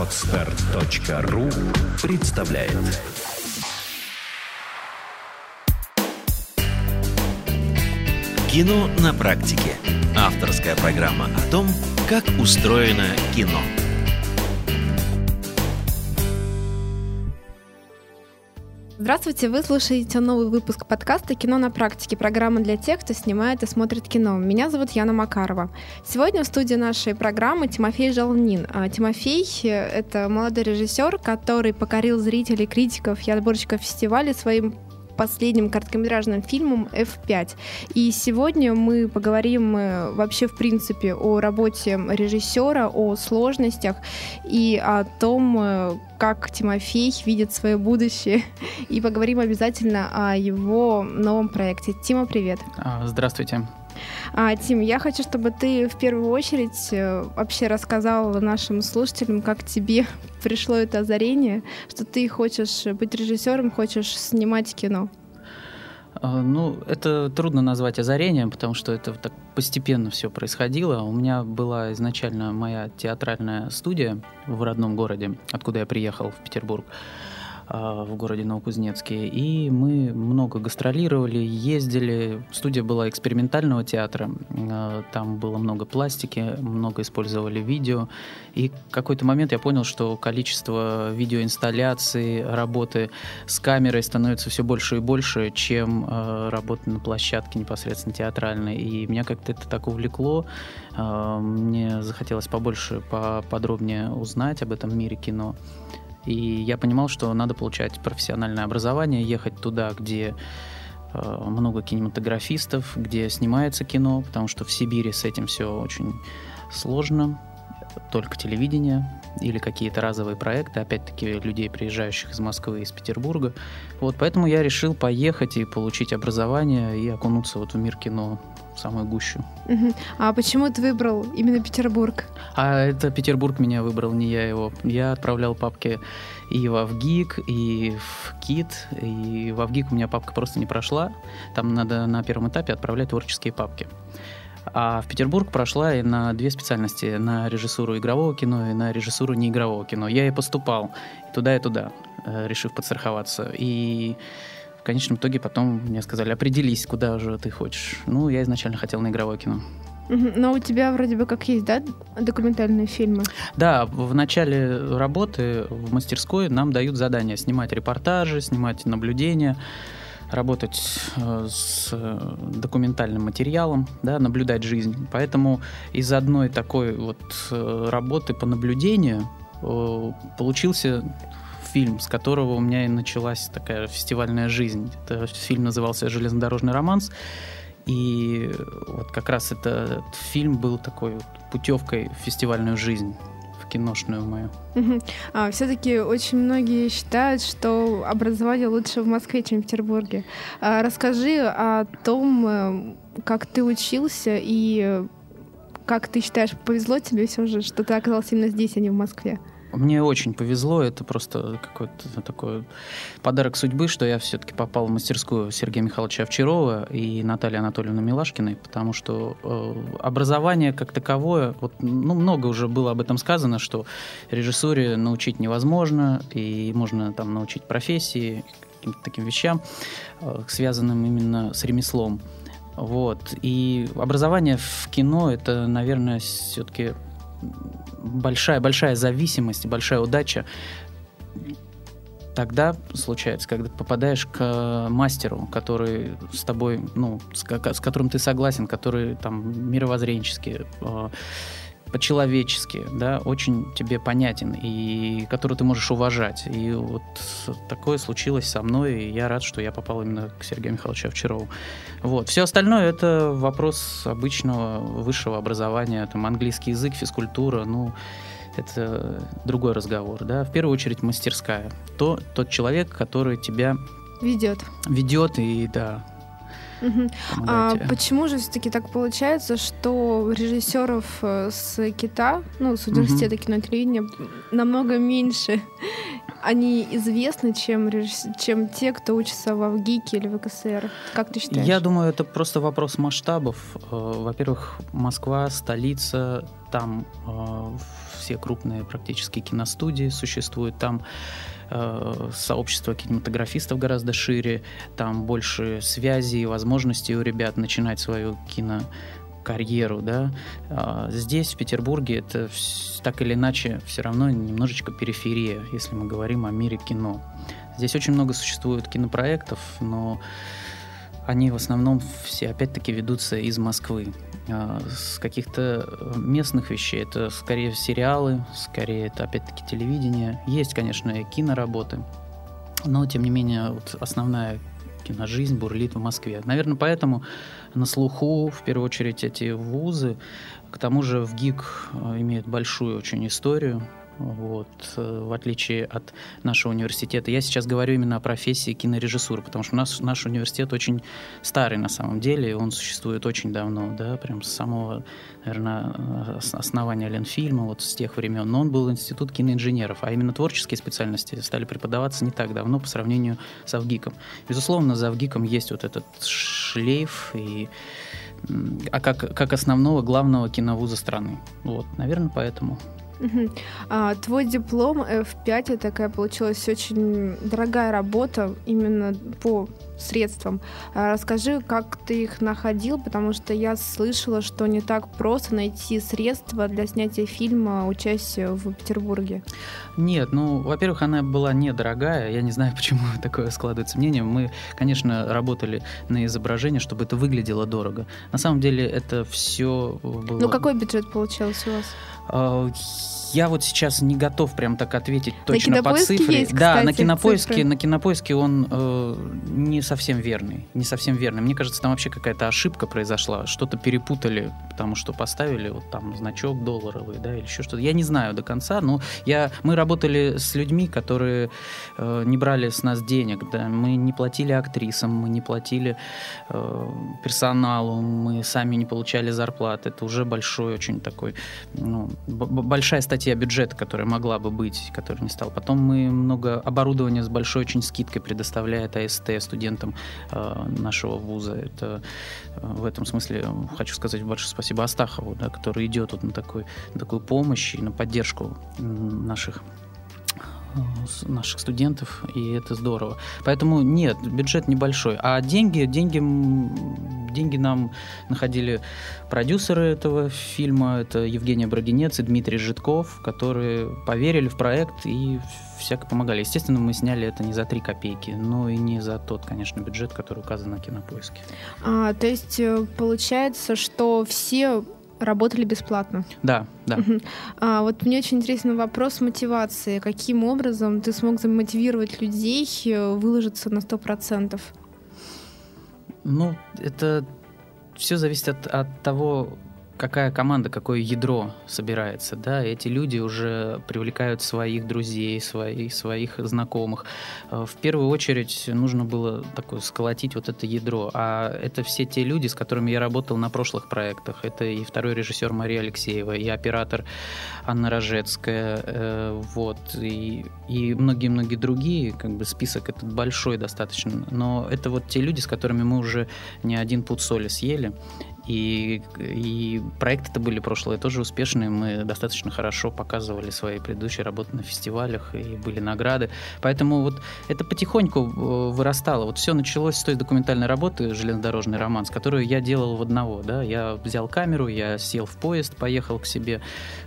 Отстар.ру представляет Кино на практике. Авторская программа о том, как устроено кино. Здравствуйте, вы слушаете новый выпуск подкаста «Кино на практике», программа для тех, кто снимает и смотрит кино. Меня зовут Яна Макарова. Сегодня в студии нашей программы Тимофей Жалнин. А, Тимофей — это молодой режиссер, который покорил зрителей, критиков и отборщиков фестиваля своим последним короткометражным фильмом F5. И сегодня мы поговорим э, вообще, в принципе, о работе режиссера, о сложностях и о том, э, как Тимофей видит свое будущее. И поговорим обязательно о его новом проекте. Тима, привет. А, здравствуйте. А, Тим, я хочу, чтобы ты в первую очередь э, вообще рассказал нашим слушателям, как тебе пришло это озарение, что ты хочешь быть режиссером, хочешь снимать кино. А, ну, это трудно назвать озарением, потому что это так постепенно все происходило. У меня была изначально моя театральная студия в родном городе, откуда я приехал в Петербург. В городе Новокузнецке. И мы много гастролировали, ездили. Студия была экспериментального театра. А, там было много пластики, много использовали видео. И в какой-то момент я понял, что количество видеоинсталляций, работы с камерой становится все больше и больше, чем а, работа на площадке непосредственно театральной. И меня как-то это так увлекло. Мне захотелось побольше, поподробнее узнать об этом мире кино. И я понимал, что надо получать профессиональное образование, ехать туда, где э, много кинематографистов, где снимается кино, потому что в Сибири с этим все очень сложно, только телевидение или какие-то разовые проекты, опять-таки людей, приезжающих из Москвы, из Петербурга. Вот, поэтому я решил поехать и получить образование и окунуться вот в мир кино самую гущу. А почему ты выбрал именно Петербург? А это Петербург меня выбрал, не я его. Я отправлял папки и в Авгик, и в КИТ, и в Авгик у меня папка просто не прошла. Там надо на первом этапе отправлять творческие папки. А в Петербург прошла и на две специальности, на режиссуру игрового кино и на режиссуру неигрового кино. Я и поступал и туда, и туда, э, решив подстраховаться. И в конечном итоге потом мне сказали, определись, куда же ты хочешь. Ну, я изначально хотел на игровое кино. Но у тебя вроде бы как есть, да, документальные фильмы? Да, в начале работы в мастерской нам дают задание снимать репортажи, снимать наблюдения, работать э, с документальным материалом, да, наблюдать жизнь. Поэтому из одной такой вот э, работы по наблюдению э, получился фильм, с которого у меня и началась такая фестивальная жизнь. Это фильм назывался «Железнодорожный романс». И вот как раз этот фильм был такой путевкой в фестивальную жизнь киношную мою. А, все-таки очень многие считают, что образование лучше в Москве, чем в Петербурге. А, расскажи о том, э, как ты учился и как ты считаешь, повезло тебе все же, что ты оказался именно здесь, а не в Москве? Мне очень повезло, это просто какой-то такой подарок судьбы, что я все-таки попал в мастерскую Сергея Михайловича Овчарова и Натальи Анатольевны Милашкиной, потому что э, образование как таковое, вот, ну, много уже было об этом сказано, что режиссуре научить невозможно, и можно там научить профессии, каким-то таким вещам, э, связанным именно с ремеслом. Вот. И образование в кино это, наверное, все-таки большая-большая зависимость, большая удача тогда случается, когда попадаешь к мастеру, который с тобой, ну, с, с которым ты согласен, который там мировоззренчески, э, по-человечески, да, очень тебе понятен и который ты можешь уважать. И вот такое случилось со мной, и я рад, что я попал именно к Сергею Михайловичу Овчарову. Вот. Все остальное — это вопрос обычного высшего образования, там английский язык, физкультура, ну, это другой разговор, да. В первую очередь мастерская. То, тот человек, который тебя ведет. Ведет и, да, а почему же все-таки так получается, что режиссеров э, с Кита, ну, с университета угу. кино телевидения, намного меньше, они известны, чем, чем те, кто учится в ВГИКе или в КСР? Как ты считаешь? Я думаю, это просто вопрос масштабов. Э, во-первых, Москва, столица, там э, все крупные практически киностудии существуют, там э, сообщество кинематографистов гораздо шире, там больше связей и возможностей у ребят начинать свою кино карьеру, да. А здесь, в Петербурге, это так или иначе все равно немножечко периферия, если мы говорим о мире кино. Здесь очень много существует кинопроектов, но они в основном все опять-таки ведутся из Москвы. А с каких-то местных вещей это скорее сериалы, скорее это опять-таки телевидение. Есть, конечно, и киноработы, но тем не менее вот основная киножизнь бурлит в Москве. Наверное, поэтому на слуху в первую очередь эти вузы. К тому же в ГИК э, имеет большую очень историю вот, э, в отличие от нашего университета. Я сейчас говорю именно о профессии кинорежиссуры, потому что у нас наш университет очень старый на самом деле, он существует очень давно, да, прям с самого, наверное, основания Ленфильма, вот с тех времен. Но он был институт киноинженеров, а именно творческие специальности стали преподаваться не так давно по сравнению с Авгиком. Безусловно, за Авгиком есть вот этот шлейф и а как, как основного главного киновуза страны. Вот, наверное, поэтому. А, твой диплом F5 такая получилась очень дорогая работа именно по средствам. А, расскажи, как ты их находил, потому что я слышала, что не так просто найти средства для снятия фильма «Участие в Петербурге». Нет, ну, во-первых, она была недорогая. Я не знаю, почему такое складывается мнение. Мы, конечно, работали на изображение, чтобы это выглядело дорого. На самом деле это все было... Ну, какой бюджет получился у вас? Я вот сейчас не готов прям так ответить точно по цифре. Есть, да, кстати, на кинопоиске, цифры. на кинопоиске он э, не совсем верный, не совсем верный. Мне кажется, там вообще какая-то ошибка произошла, что-то перепутали, потому что поставили вот там значок долларовый, да, или еще что-то. Я не знаю до конца, но я мы работали с людьми, которые э, не брали с нас денег, да, мы не платили актрисам, мы не платили э, персоналу, мы сами не получали зарплаты. Это уже большой очень такой, ну, большая статья бюджета, которая могла бы быть, которая не стала. Потом мы много оборудования с большой очень скидкой предоставляет АСТ студентам э, нашего вуза. Это э, в этом смысле хочу сказать большое спасибо Астахову, да, который идет вот на, такой, на такую помощь и на поддержку наших наших студентов, и это здорово. Поэтому нет, бюджет небольшой. А деньги, деньги, деньги нам находили продюсеры этого фильма, это Евгения Брагинец и Дмитрий Житков, которые поверили в проект и всяко помогали. Естественно, мы сняли это не за три копейки, но и не за тот, конечно, бюджет, который указан на кинопоиске. А, то есть э, получается, что все работали бесплатно. Да, да. А, вот мне очень интересный вопрос мотивации. Каким образом ты смог замотивировать людей э, выложиться на 100%? Ну, это все зависит от, от того, какая команда, какое ядро собирается, да, эти люди уже привлекают своих друзей, своих, своих знакомых. Э, в первую очередь нужно было такое сколотить вот это ядро, а это все те люди, с которыми я работал на прошлых проектах. Это и второй режиссер Мария Алексеева, и оператор Анна Рожецкая, э, вот, и, и многие-многие другие, как бы список этот большой достаточно, но это вот те люди, с которыми мы уже не один пуд соли съели, и, и проекты это были прошлые тоже успешные. Мы достаточно хорошо показывали свои предыдущие работы на фестивалях и были награды. Поэтому вот это потихоньку э, вырастало. Вот все началось с той документальной работы «Железнодорожный романс», которую я делал в одного. Да? Я взял камеру, я сел в поезд, поехал к себе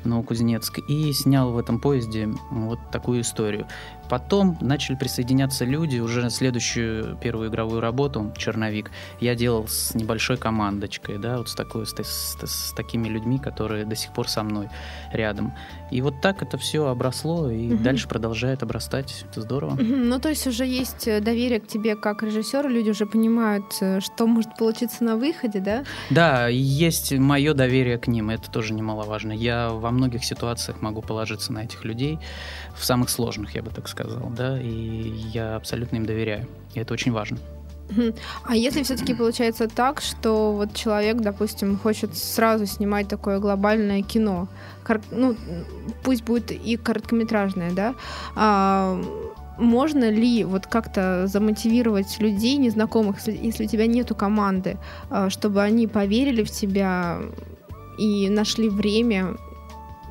в Новокузнецк и снял в этом поезде вот такую историю. Потом начали присоединяться люди, уже следующую первую игровую работу «Черновик» я делал с небольшой командочкой, да, вот с, такой, с, с, с такими людьми, которые до сих пор со мной рядом. И вот так это все обросло и угу. дальше продолжает обрастать. Это здорово. Угу. Ну, то есть уже есть э, доверие к тебе как режиссеру, люди уже понимают, э, что может получиться на выходе, да? Да, есть мое доверие к ним, это тоже немаловажно. Я во многих ситуациях могу положиться на этих людей, в самых сложных, я бы так сказал, да, и я абсолютно им доверяю. И это очень важно. А если все-таки получается так, что вот человек, допустим, хочет сразу снимать такое глобальное кино, ну, пусть будет и короткометражное, да, а, можно ли вот как-то замотивировать людей незнакомых, если у тебя нету команды, а, чтобы они поверили в тебя и нашли время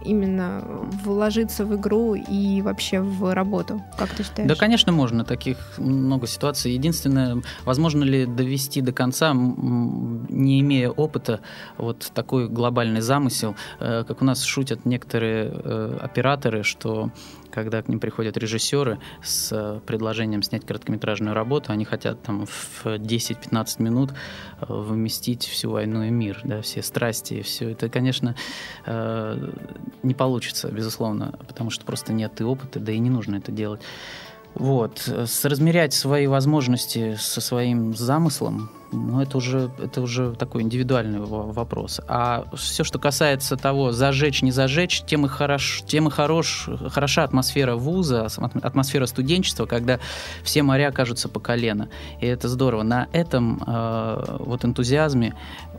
именно вложиться в игру и вообще в работу? Как ты считаешь? Да, конечно, можно. Таких много ситуаций. Единственное, возможно ли довести до конца, не имея опыта, вот такой глобальный замысел, э, как у нас шутят некоторые э, операторы, что когда к ним приходят режиссеры с э, предложением снять короткометражную работу, они хотят там в 10-15 минут э, вместить всю войну и мир, да, все страсти и все. Это, конечно, э, не получится, безусловно, потому что просто нет и опыта, да и не нужно это делать. Вот. Соразмерять свои возможности со своим замыслом, ну, это уже, это уже такой индивидуальный вопрос. А все, что касается того, зажечь, не зажечь, тем и, хорош, тем и хорош, хороша атмосфера вуза, атмосфера студенчества, когда все моря кажутся по колено. И это здорово. На этом э, вот энтузиазме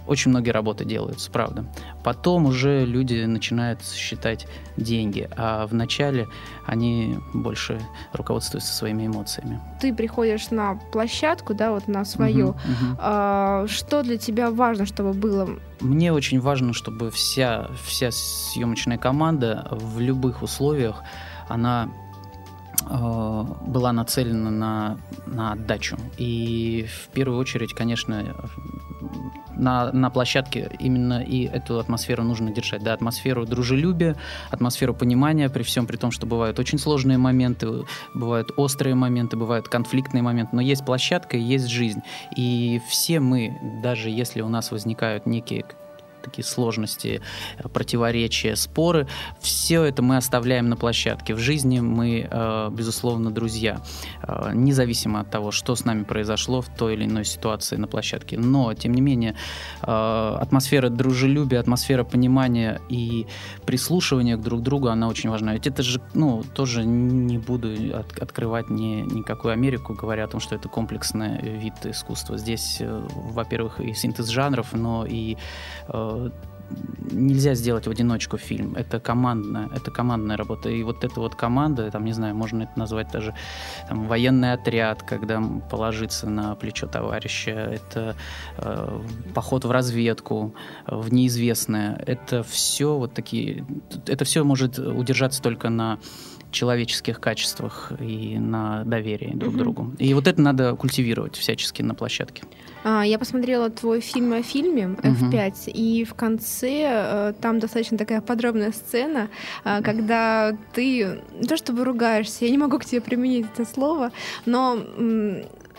очень многие работы делаются, правда. Потом уже люди начинают считать деньги, а в начале они больше руководствуются своими эмоциями. Ты приходишь на площадку, да, вот на свою. Угу, угу. А, что для тебя важно, чтобы было? Мне очень важно, чтобы вся, вся съемочная команда в любых условиях, она Э, была нацелена на, на отдачу. И в первую очередь, конечно, на, на площадке именно и эту атмосферу нужно держать. Да, атмосферу дружелюбия, атмосферу понимания, при всем при том, что бывают очень сложные моменты, бывают острые моменты, бывают конфликтные моменты, но есть площадка есть жизнь. И все мы, даже если у нас возникают некие такие сложности, э, противоречия, споры, все это мы оставляем на площадке. В жизни мы, э, безусловно, друзья, э, независимо от того, что с нами произошло в той или иной ситуации на площадке. Но, тем не менее, атмосфера дружелюбия, атмосфера понимания и прислушивания друг к другу, она очень важна. Ведь это же, ну, тоже не буду от, открывать ни, никакую Америку, говоря о том, что это комплексный вид искусства. Здесь, во-первых, и синтез жанров, но и нельзя сделать в одиночку фильм. Это командная, это командная работа. И вот эта вот команда, там, не знаю, можно это назвать даже там, военный отряд, когда положиться на плечо товарища. Это э, поход в разведку, в неизвестное. Это все вот такие... Это все может удержаться только на человеческих качествах и на доверии друг к другу. И вот это надо культивировать всячески на площадке. А, я посмотрела твой фильм о фильме F5, и в конце э, там достаточно такая подробная сцена, э, когда ты не то чтобы ругаешься, я не могу к тебе применить это слово, но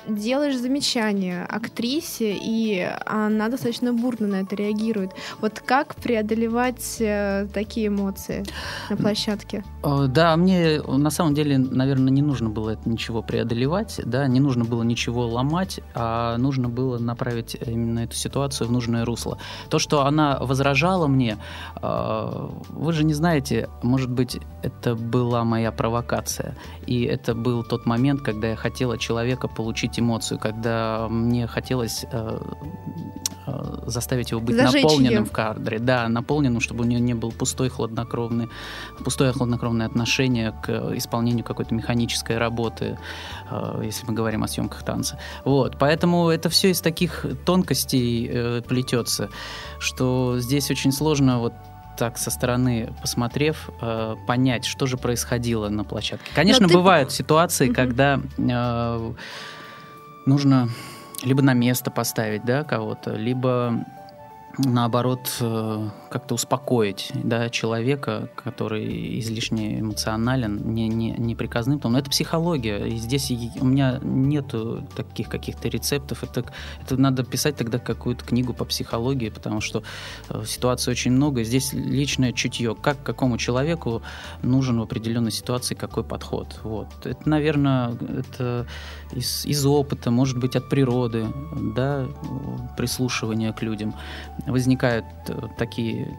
делаешь замечание актрисе, и она достаточно бурно на это реагирует. Вот как преодолевать э, такие эмоции на площадке? Да, мне на самом деле, наверное, не нужно было это ничего преодолевать, да, не нужно было ничего ломать, а нужно было направить именно эту ситуацию в нужное русло. То, что она возражала мне, э, вы же не знаете, может быть, это была моя провокация, и это был тот момент, когда я хотела человека получить получить эмоцию, когда мне хотелось э, э, заставить его быть Зажечь наполненным ее. в кадре, да, наполненным, чтобы у него не был пустой хладнокровный, пустое хладнокровное отношение к исполнению какой-то механической работы, э, если мы говорим о съемках танца. Вот, поэтому это все из таких тонкостей э, плетется, что здесь очень сложно вот так со стороны посмотрев, э, понять, что же происходило на площадке. Конечно, ты... бывают ситуации, угу. когда э, нужно либо на место поставить да, кого-то, либо наоборот, э, как-то успокоить да, человека, который излишне эмоционален, не, не, не приказным. Но это психология. И здесь у меня нет таких каких-то рецептов. Это, это надо писать тогда какую-то книгу по психологии, потому что э, ситуаций очень много. Здесь личное чутье. Как какому человеку нужен в определенной ситуации какой подход. Вот. Это, наверное, это из, из опыта, может быть, от природы, да, прислушивания к людям возникают э,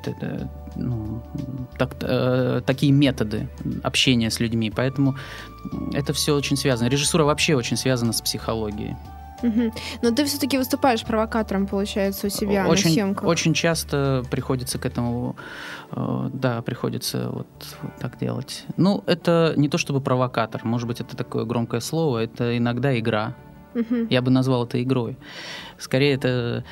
такие, ну, так, э, такие методы общения с людьми. Поэтому это все очень связано. Режиссура вообще очень связана с психологией. Угу. Но ты все-таки выступаешь провокатором, получается, у себя очень, на съемках. Очень часто приходится к этому, э, да, приходится вот, вот так делать. Ну, это не то чтобы провокатор, может быть, это такое громкое слово, это иногда игра. Угу. Я бы назвал это игрой. Скорее, это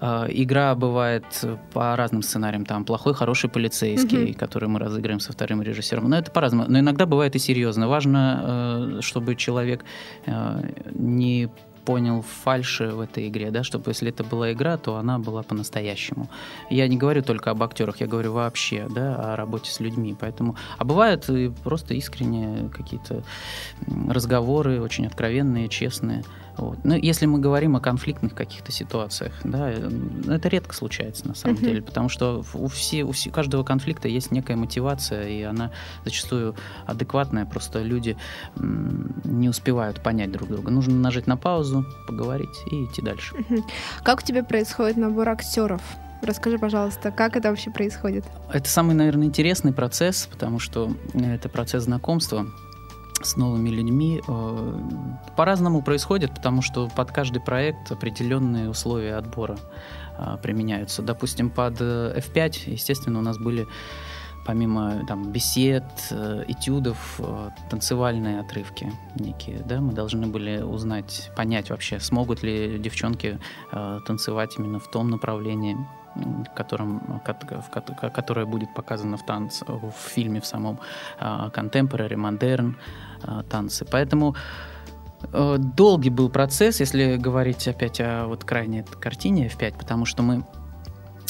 э, игра бывает по разным сценариям. Там плохой, хороший полицейский, угу. который мы разыгрываем со вторым режиссером. Но это по-разному. Но иногда бывает и серьезно. Важно, э, чтобы человек э, не понял фальши в этой игре, да, чтобы если это была игра, то она была по-настоящему. Я не говорю только об актерах, я говорю вообще, да, о работе с людьми. Поэтому, а бывают и просто искренние какие-то разговоры, очень откровенные, честные. Вот. Но если мы говорим о конфликтных каких-то ситуациях, да, э, это редко случается на самом uh-huh. деле, потому что у, все, у все, каждого конфликта есть некая мотивация, и она зачастую адекватная, просто люди не успевают понять друг друга. Нужно нажать на паузу, поговорить и идти дальше. Uh-huh. Как у тебя происходит набор актеров? Расскажи, пожалуйста, как это вообще происходит? Это самый, наверное, интересный процесс, потому что это процесс знакомства с новыми людьми э, по-разному происходит, потому что под каждый проект определенные условия отбора э, применяются. Допустим, под F5, естественно, у нас были помимо там бесед, э, этюдов, танцевальные отрывки некие, да, мы должны были узнать, понять вообще, смогут ли девчонки танцевать именно в том направлении, которым, которое будет показано в танце, в фильме в самом modern, а, танцы. Поэтому э, долгий был процесс, если говорить опять о вот крайней картине F5, потому что мы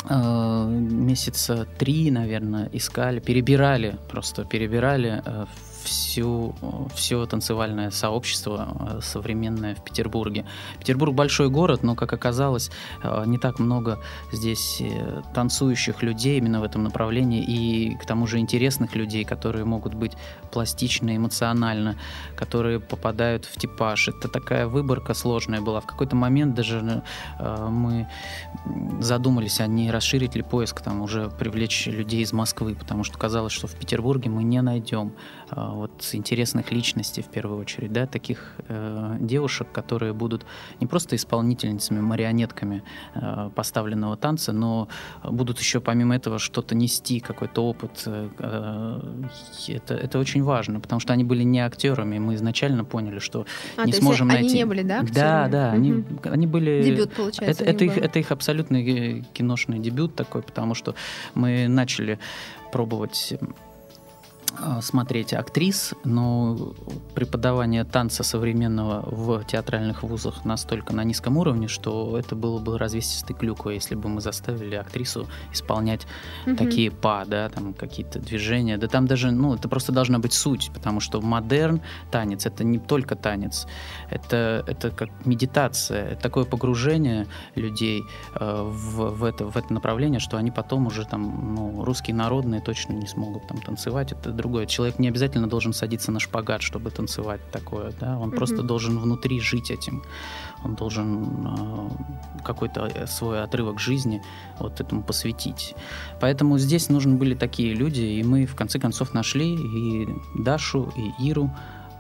э, месяца три, наверное, искали, перебирали, просто перебирали э, всю, все танцевальное сообщество э, современное в Петербурге. Петербург большой город, но, как оказалось, э, не так много здесь э, танцующих людей именно в этом направлении и, к тому же, интересных людей, которые могут быть пластичны, эмоционально, которые попадают в типаж. Это такая выборка сложная была. В какой-то момент даже мы задумались, а не расширить ли поиск, там уже привлечь людей из Москвы, потому что казалось, что в Петербурге мы не найдем вот интересных личностей в первую очередь, да, таких э, девушек, которые будут не просто исполнительницами, марионетками э, поставленного танца, но будут еще помимо этого что-то нести, какой-то опыт. Э, это, это очень важно, потому что они были не актерами, мы изначально поняли, что а, не сможем найти. Они не были, да? Актерами? Да, да, угу. они, они были. Дебют получается. Это, это, их, это их абсолютный киношный дебют такой, потому что мы начали пробовать смотреть актрис, но преподавание танца современного в театральных вузах настолько на низком уровне, что это было бы развесистый клюква, если бы мы заставили актрису исполнять угу. такие па, да, там какие-то движения. Да там даже, ну, это просто должна быть суть, потому что модерн танец это не только танец, это, это как медитация, это такое погружение людей э, в, в, это, в это направление, что они потом уже там, ну, русские народные точно не смогут там танцевать. Это другое. Человек не обязательно должен садиться на шпагат, чтобы танцевать такое, да, он mm-hmm. просто должен внутри жить этим, он должен э, какой-то э, свой отрывок жизни вот этому посвятить. Поэтому здесь нужны были такие люди, и мы в конце концов нашли и Дашу, и Иру,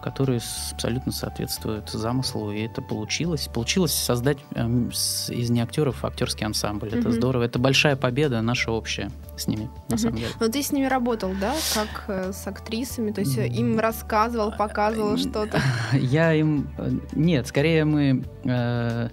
которые абсолютно соответствуют замыслу, и это получилось. Получилось создать э, из неактеров актерский ансамбль. Mm-hmm. Это здорово. Это большая победа наша общая с ними, на самом деле. Но ты с ними работал, да, как э, с актрисами? То есть им рассказывал, показывал что-то? Я им... Э, нет, скорее мы... Э,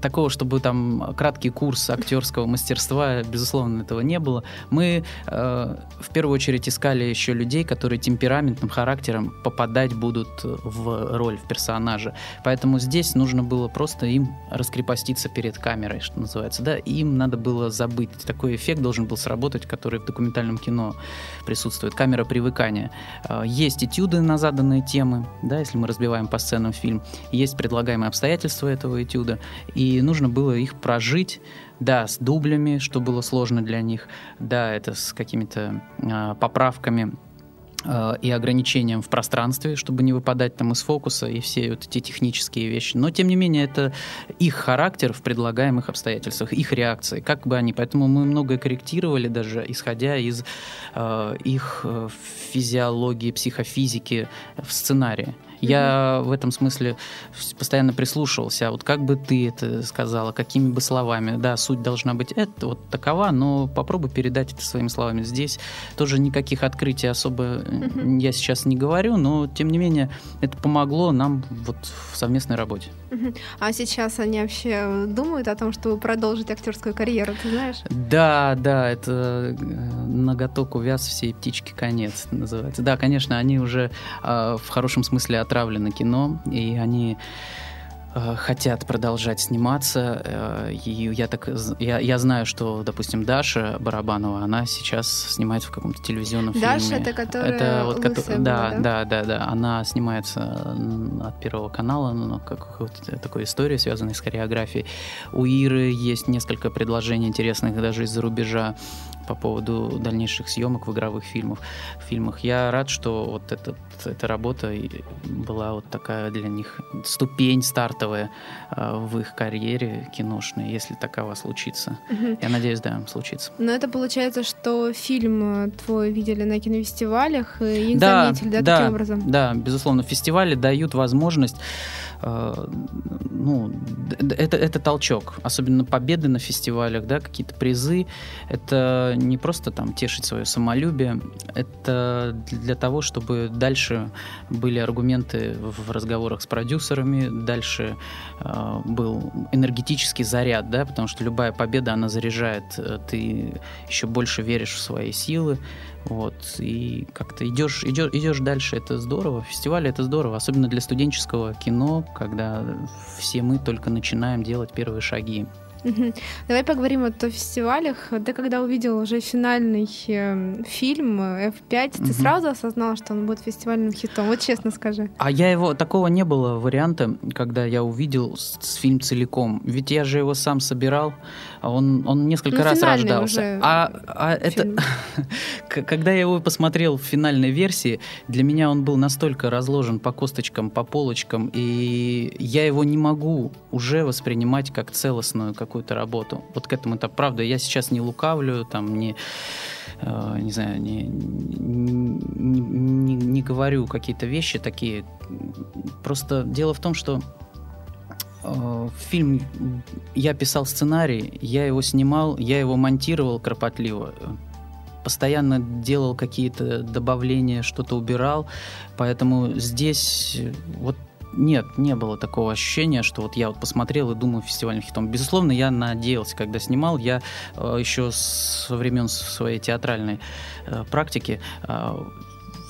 такого, чтобы там краткий курс актерского мастерства, безусловно, этого не было. Мы э, в первую очередь искали еще людей, которые темпераментным характером попадать будут в роль, в персонажа. Поэтому здесь нужно было просто им раскрепоститься перед камерой, что называется. Да, им надо было забыть. Такой эффект должен был сработать который в документальном кино присутствует, камера привыкания. А, есть этюды на заданные темы, да, если мы разбиваем по сценам фильм, есть предлагаемые обстоятельства этого этюда, и нужно было их прожить, да, с дублями, что было сложно для них, да, это с какими-то э, поправками и ограничением в пространстве, чтобы не выпадать там из фокуса и все вот эти технические вещи. Но, тем не менее, это их характер в предлагаемых обстоятельствах, их реакции, как бы они. Поэтому мы многое корректировали даже, исходя из э, их э, физиологии, психофизики в сценарии. Я в этом смысле постоянно прислушивался. А вот как бы ты это сказала, какими бы словами? Да, суть должна быть это вот такова, но попробуй передать это своими словами. Здесь тоже никаких открытий особо я сейчас не говорю, но тем не менее это помогло нам вот в совместной работе. А сейчас они вообще думают о том, чтобы продолжить актерскую карьеру, ты знаешь? Да, да, это э, ноготок увяз, всей птички конец называется. Да, конечно, они уже э, в хорошем смысле отравлены кино, и они Э, хотят продолжать сниматься. Э, и я так я, я знаю, что, допустим, Даша Барабанова, она сейчас снимается в каком-то телевизионном Даша, фильме. это которая это вот, лысая да, была, да, да, да, да. Она снимается от Первого канала, ну, как вот такой история, связанная с хореографией. У Иры есть несколько предложений интересных даже из-за рубежа по поводу дальнейших съемок в игровых фильмах. В фильмах. Я рад, что вот этот, эта работа была вот такая для них ступень стартовая э, в их карьере киношной, если такова случится. Угу. Я надеюсь, да, случится. Но это получается, что фильм твой видели на кинофестивалях, и их да, заметили, да, да, таким образом? Да, безусловно, фестивали дают возможность Э, ну, это, это толчок. Особенно победы на фестивалях, да, какие-то призы. Это не просто там тешить свое самолюбие, это для того, чтобы дальше были аргументы в разговорах с продюсерами, дальше э, был энергетический заряд, да, потому что любая победа, она заряжает, э, ты еще больше веришь в свои силы, вот, и как-то идешь, идешь, идешь дальше, это здорово. Фестивали это здорово, особенно для студенческого кино, когда все мы только начинаем делать первые шаги. Давай поговорим вот о фестивалях. Ты когда увидел уже финальный э, фильм F5, ты сразу осознал, что он будет фестивальным хитом? Вот честно скажи. А я его такого не было варианта, когда я увидел с, с фильм целиком. Ведь я же его сам собирал, а он он несколько ну, раз рождался. А, а это когда я его посмотрел в финальной версии, для меня он был настолько разложен по косточкам, по полочкам, и я его не могу уже воспринимать как целостную, как какую-то работу. Вот к этому это правда. Я сейчас не лукавлю, там не э, не знаю, не, не, не, не говорю какие-то вещи такие. Просто дело в том, что э, фильм я писал сценарий, я его снимал, я его монтировал кропотливо постоянно делал какие-то добавления, что-то убирал, поэтому здесь вот нет, не было такого ощущения, что вот я вот посмотрел и думаю фестивальным хитом. Безусловно, я надеялся, когда снимал, я э, еще со времен своей театральной э, практики э,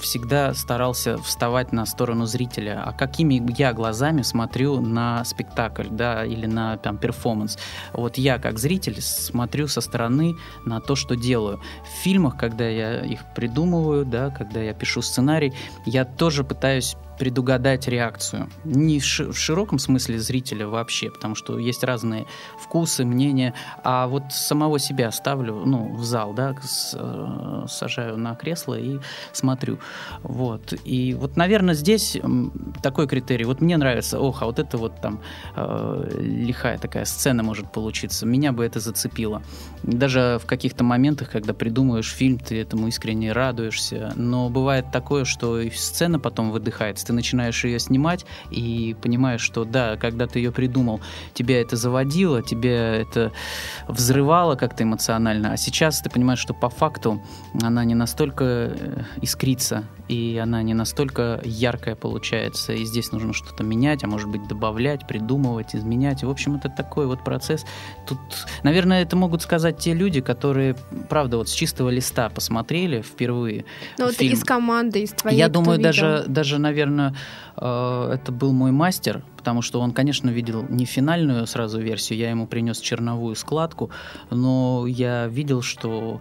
всегда старался вставать на сторону зрителя, а какими я глазами смотрю на спектакль, да, или на там перформанс. Вот я как зритель смотрю со стороны на то, что делаю. В фильмах, когда я их придумываю, да, когда я пишу сценарий, я тоже пытаюсь предугадать реакцию. Не в широком смысле зрителя вообще, потому что есть разные вкусы, мнения, а вот самого себя ставлю ну, в зал, да, э, сажаю на кресло и смотрю. Вот. И вот, наверное, здесь такой критерий. Вот мне нравится, ох, а вот это вот там э, лихая такая сцена может получиться. Меня бы это зацепило. Даже в каких-то моментах, когда придумываешь фильм, ты этому искренне радуешься. Но бывает такое, что и сцена потом выдыхается ты начинаешь ее снимать и понимаешь, что да, когда ты ее придумал, тебя это заводило, тебя это взрывало как-то эмоционально, а сейчас ты понимаешь, что по факту она не настолько э, искрится, и она не настолько яркая получается, и здесь нужно что-то менять, а может быть добавлять, придумывать, изменять. В общем, это такой вот процесс. Тут, наверное, это могут сказать те люди, которые, правда, вот с чистого листа посмотрели впервые. Ну вот из команды, из твоей. Я думаю, даже, даже, наверное, э, это был мой мастер, потому что он, конечно, видел не финальную сразу версию, я ему принес черновую складку, но я видел, что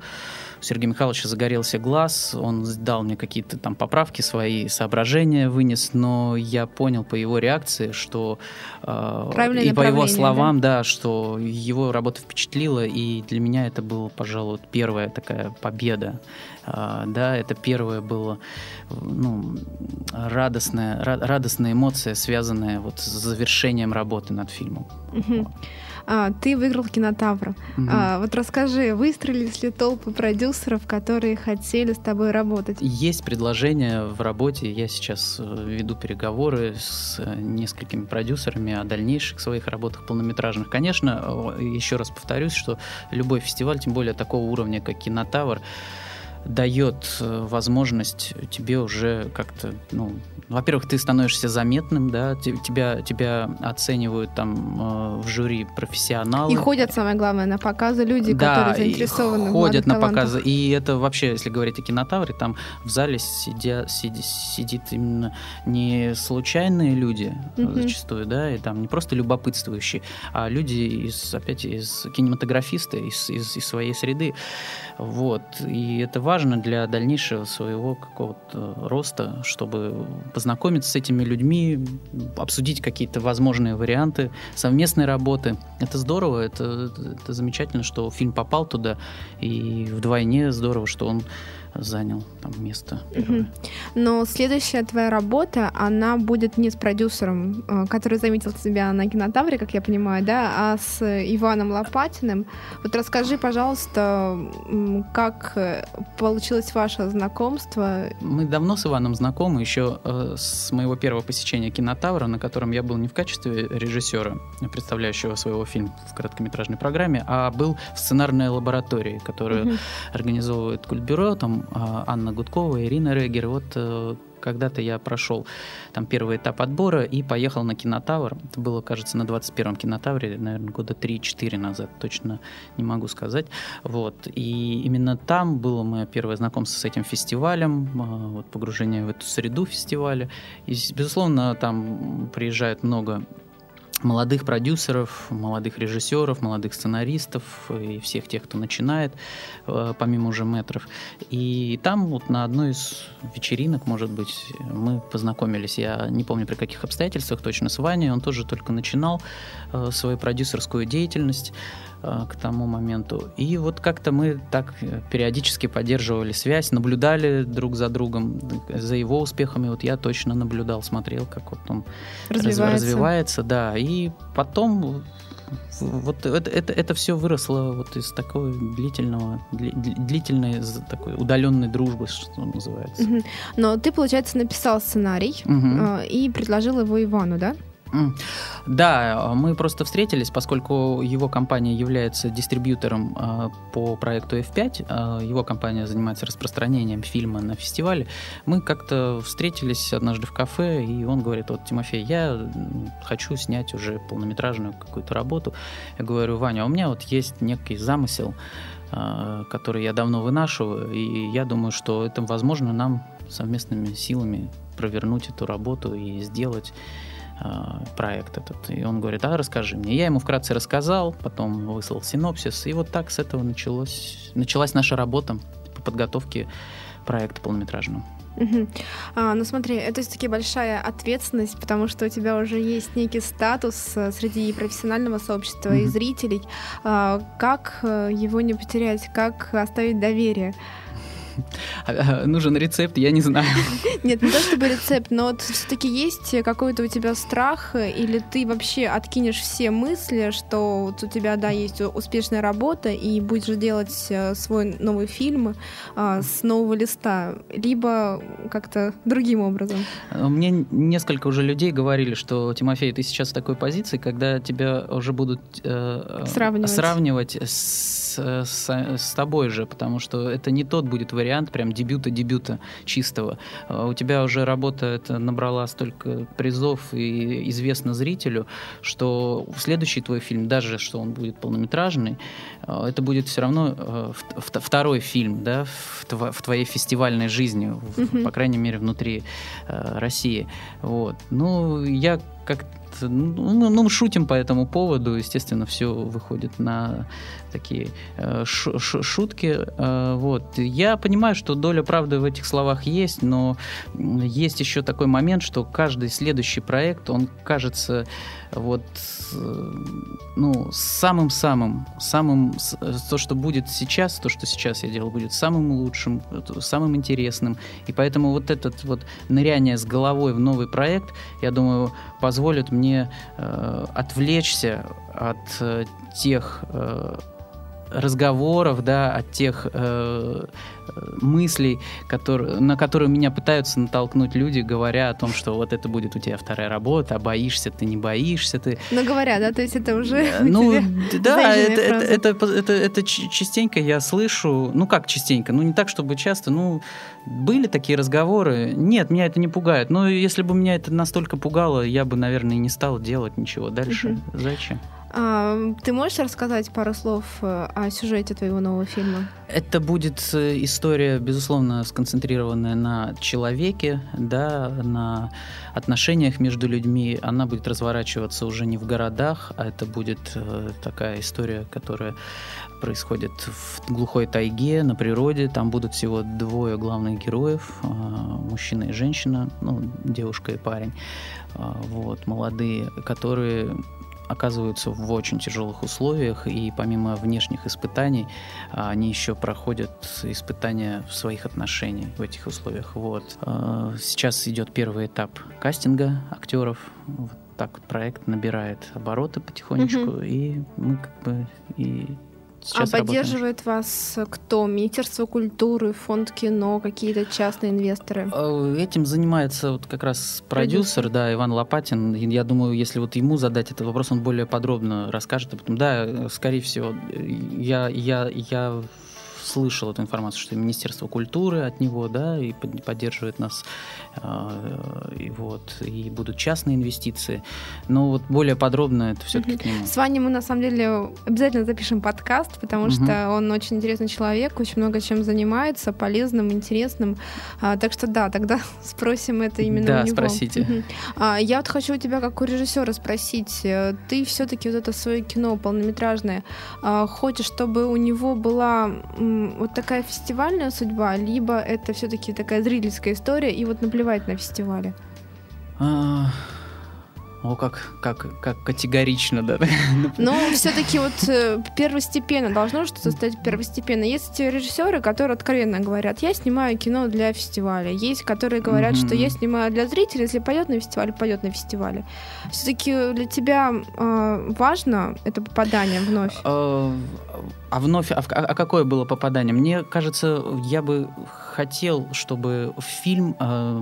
Сергея Михайловича загорелся глаз, он дал мне какие-то там поправки, свои соображения вынес, но я понял по его реакции, что э, и по его словам, да? да, что его работа впечатлила, и для меня это была, пожалуй, первая такая победа. Э, да, это первое было ну, радостная, радостная эмоция, связанная вот с завершением работы над фильмом. Угу. А, ты выиграл кинотавр. Мгм. А, вот расскажи, выстроились ли толпы продюсеров, которые хотели с тобой работать? Есть предложение в работе. Я сейчас э, веду переговоры с э, несколькими продюсерами о дальнейших своих работах полнометражных. Конечно, еще раз повторюсь, что любой фестиваль, тем более такого уровня, как Кинотавр, дает э, возможность тебе уже как-то, ну, во-первых, ты становишься заметным, да, те- тебя, тебя оценивают там э, в жюри профессионалы. И ходят, самое главное, на показы люди, которые и заинтересованы в ходят молодых на талантах. показы. И это вообще, если говорить о кинотавре, там в зале сидя, сиди- сидит именно не случайные люди Мгм. зачастую, да, и там не просто любопытствующие, а люди из, опять, из кинематографисты, из, из, из своей среды. Вот. И это важно для дальнейшего своего какого-то роста, чтобы познакомиться с этими людьми, обсудить какие-то возможные варианты совместной работы. Это здорово, это, это замечательно, что фильм попал туда, и вдвойне здорово, что он занял там место. первое. Но следующая твоя работа, она будет не с продюсером, э, который заметил тебя на кинотавре, как я понимаю, да, а с Иваном Лопатиным. Вот расскажи, пожалуйста, как э, получилось ваше знакомство. Мы давно с Иваном знакомы, еще э, с моего первого посещения кинотавра, на котором я был не в качестве режиссера, представляющего своего фильм в короткометражной программе, а был в сценарной лаборатории, которую Мгм. организовывает Культбюро, там а, Анна Гудкова, Ирина Регер. Вот э, когда-то я прошел там первый этап отбора и поехал на кинотавр. Это было, кажется, на 21-м кинотавре, наверное, года 3-4 назад, точно не могу сказать. Вот. И именно там было мое первое знакомство с этим фестивалем, а, вот погружение в эту среду фестиваля. И, безусловно, там приезжает много молодых продюсеров, молодых режиссеров, молодых сценаристов и всех тех, кто начинает, э, помимо уже метров. И там вот на одной из вечеринок, может быть, мы познакомились. Я не помню при каких обстоятельствах точно с Ваней. Он тоже только начинал э, свою продюсерскую деятельность к тому моменту. И вот как-то мы так э, периодически поддерживали связь, наблюдали друг за другом, за его успехами. Вот я точно наблюдал, смотрел, как вот он разв- Развивается. развивается, да. И потом вот это, это, это все выросло вот из такого длительного, дли- дли- длительной такой удаленной дружбы, что называется. Но ты, получается, написал сценарий э, и предложил его Ивану, да? Да, мы просто встретились, поскольку его компания является дистрибьютором э, по проекту F5, э, его компания занимается распространением фильма на фестивале. Мы как-то встретились однажды в кафе, и он говорит, вот, Тимофей, я хочу снять уже полнометражную какую-то работу. Я говорю, Ваня, а у меня вот есть некий замысел, который я давно вынашиваю, и я думаю, что это возможно нам совместными силами провернуть эту работу и сделать проект этот. И он говорит, а расскажи мне. Я ему вкратце рассказал, потом выслал синопсис, и вот так с этого началось, началась наша работа по подготовке проекта полнометражного. Мгм. А, ну смотри, это все-таки большая ответственность, потому что у тебя уже есть некий статус э, среди профессионального сообщества и Мгм. зрителей. А, как э, его не потерять, как оставить доверие? А, а, Нужен рецепт, я не знаю. Нет, не то чтобы рецепт, но вот все-таки есть какой-то у тебя страх, э, или ты вообще откинешь все мысли, что вот у тебя, да, есть успешная работа, и будешь делать э, свой новый фильм а, с нового листа, либо как-то другим образом. Мне несколько уже людей говорили, что, Тимофей, ты сейчас в такой позиции, когда тебя уже будут э, Сравнивать. сравнивать с, с- с тобой же, потому что это не тот будет вариант прям дебюта-дебюта чистого. Э, У тебя уже работа эта набрала столько призов и известна зрителю, что следующий твой фильм, даже что он будет полнометражный, э, это будет все равно в- второй фильм да, в, тво- в твоей фестивальной жизни, Мгм. по крайней мере, внутри России. Вот. Ну, я как-то ну, ну, шутим по этому поводу, естественно, все выходит на такие э, шу- шу- шутки. Э, вот. Я понимаю, что доля правды в этих словах есть, но есть еще такой момент, что каждый следующий проект, он кажется вот э, ну самым-самым, самым э, то, что будет сейчас, то, что сейчас я делал, будет самым лучшим, э, самым интересным. И поэтому вот этот вот ныряние с головой в новый проект, я думаю, позволит мне мне э, отвлечься от э, тех э, разговоров, да, от тех э, мыслей, которые, на которые меня пытаются натолкнуть люди, говоря о том, что вот это будет у тебя вторая работа, а боишься ты, не боишься ты. Ну, говоря, да, то есть это уже э, Ну, да, это, это, это, это, это частенько я слышу, ну как частенько, ну не так, чтобы часто, ну были такие разговоры, нет, меня это не пугает, но если бы меня это настолько пугало, я бы, наверное, не стал делать ничего дальше. Угу. Зачем? Ты можешь рассказать пару слов э, о сюжете твоего нового фильма? Это будет э, история, безусловно, сконцентрированная на человеке, да, на отношениях между людьми. Она будет разворачиваться уже не в городах, а это будет э, такая история, которая происходит в глухой тайге, на природе. Там будут всего двое главных героев, мужчина и женщина, ну, девушка и парень, вот, молодые, которые оказываются в очень тяжелых условиях, и помимо внешних испытаний, а, они еще проходят испытания в своих отношениях в этих условиях. Вот. А, сейчас идет первый этап кастинга актеров. Вот так вот проект набирает обороты потихонечку, угу. и мы как бы и Сейчас а поддерживает вас кто? Министерство культуры, фонд кино, какие-то частные инвесторы? Э, этим занимается вот как раз продюсер, продюсер. да, Иван Лопатин. Я думаю, если вот ему задать этот вопрос, он более подробно расскажет. Да, скорее всего, я, я, я слышал эту информацию, что Министерство культуры от него, да, и поддерживает нас, а, и вот, и будут частные инвестиции. Но вот более подробно это все-таки к нему. С Ваней мы, на самом деле, обязательно запишем подкаст, потому что он очень интересный человек, очень много чем занимается, полезным, интересным. А, так что да, тогда спросим это именно да, у него. спросите. А, я вот хочу у тебя, как у режиссера, спросить. Э, ты все-таки вот это свое кино полнометражное хочешь, чтобы у него была вот такая фестивальная судьба, либо это все-таки такая зрительская история, и вот наплевать на фестивале? А, о, как, как, как категорично, да. Но все-таки вот э, первостепенно должно что-то стать первостепенно. Есть режиссеры, которые откровенно говорят, я снимаю кино для фестиваля. Есть, которые говорят, mm-hmm. что я снимаю для зрителей, если пойдет на фестиваль, пойдет на фестивале. Все-таки для тебя э, важно это попадание вновь? А, а вновь, а, а какое было попадание? Мне кажется, я бы хотел, чтобы фильм э,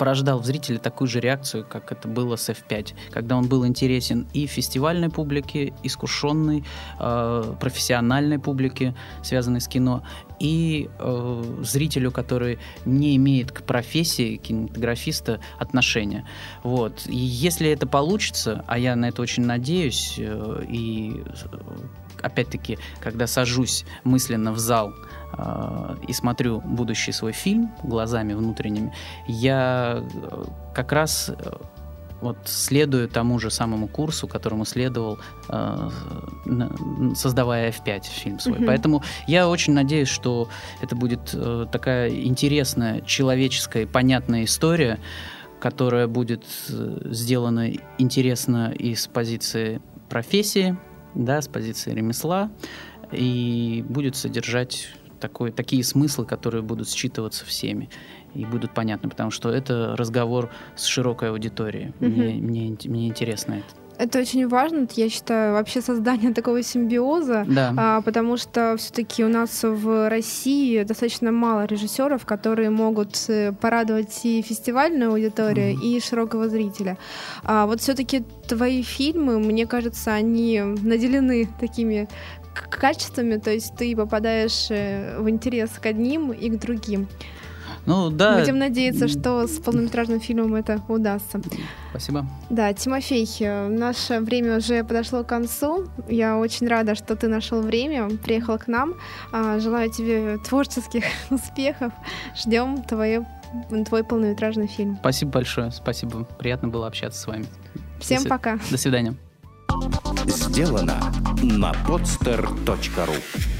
порождал в зрителе такую же реакцию, как это было с F5, когда он был интересен и фестивальной публике, искушенной, э, профессиональной публике, связанной с кино, и э, зрителю, который не имеет к профессии кинематографиста отношения. Вот. И если это получится, а я на это очень надеюсь, э, и опять-таки, когда сажусь мысленно в зал э, и смотрю будущий свой фильм глазами внутренними, я э, как раз э, вот следую тому же самому курсу, которому следовал, э, создавая F5 фильм свой. Mm-hmm. Поэтому я очень надеюсь, что это будет э, такая интересная, человеческая, понятная история, которая будет э, сделана интересно и с позиции профессии, да, с позиции ремесла, и будет содержать такой, такие смыслы, которые будут считываться всеми и будут понятны, потому что это разговор с широкой аудиторией. Угу. Мне, мне, мне интересно это. Это очень важно, я считаю, вообще создание такого симбиоза, да. а, потому что все-таки у нас в России достаточно мало режиссеров, которые могут э, порадовать и фестивальную аудиторию, mm-hmm. и широкого зрителя. А вот все-таки твои фильмы, мне кажется, они наделены такими качествами, то есть ты попадаешь э, в интерес к одним и к другим. Ну да. Будем надеяться, что с полнометражным фильмом это удастся. Спасибо. Да, Тимофей, э, наше время уже подошло к концу. Я очень рада, что ты нашел время, приехал к нам. А, желаю тебе творческих успехов. Ждем твое, твой полнометражный фильм. Спасибо большое. Спасибо. Приятно было общаться с вами. Всем До пока. До свидания. Сделано на podster.ru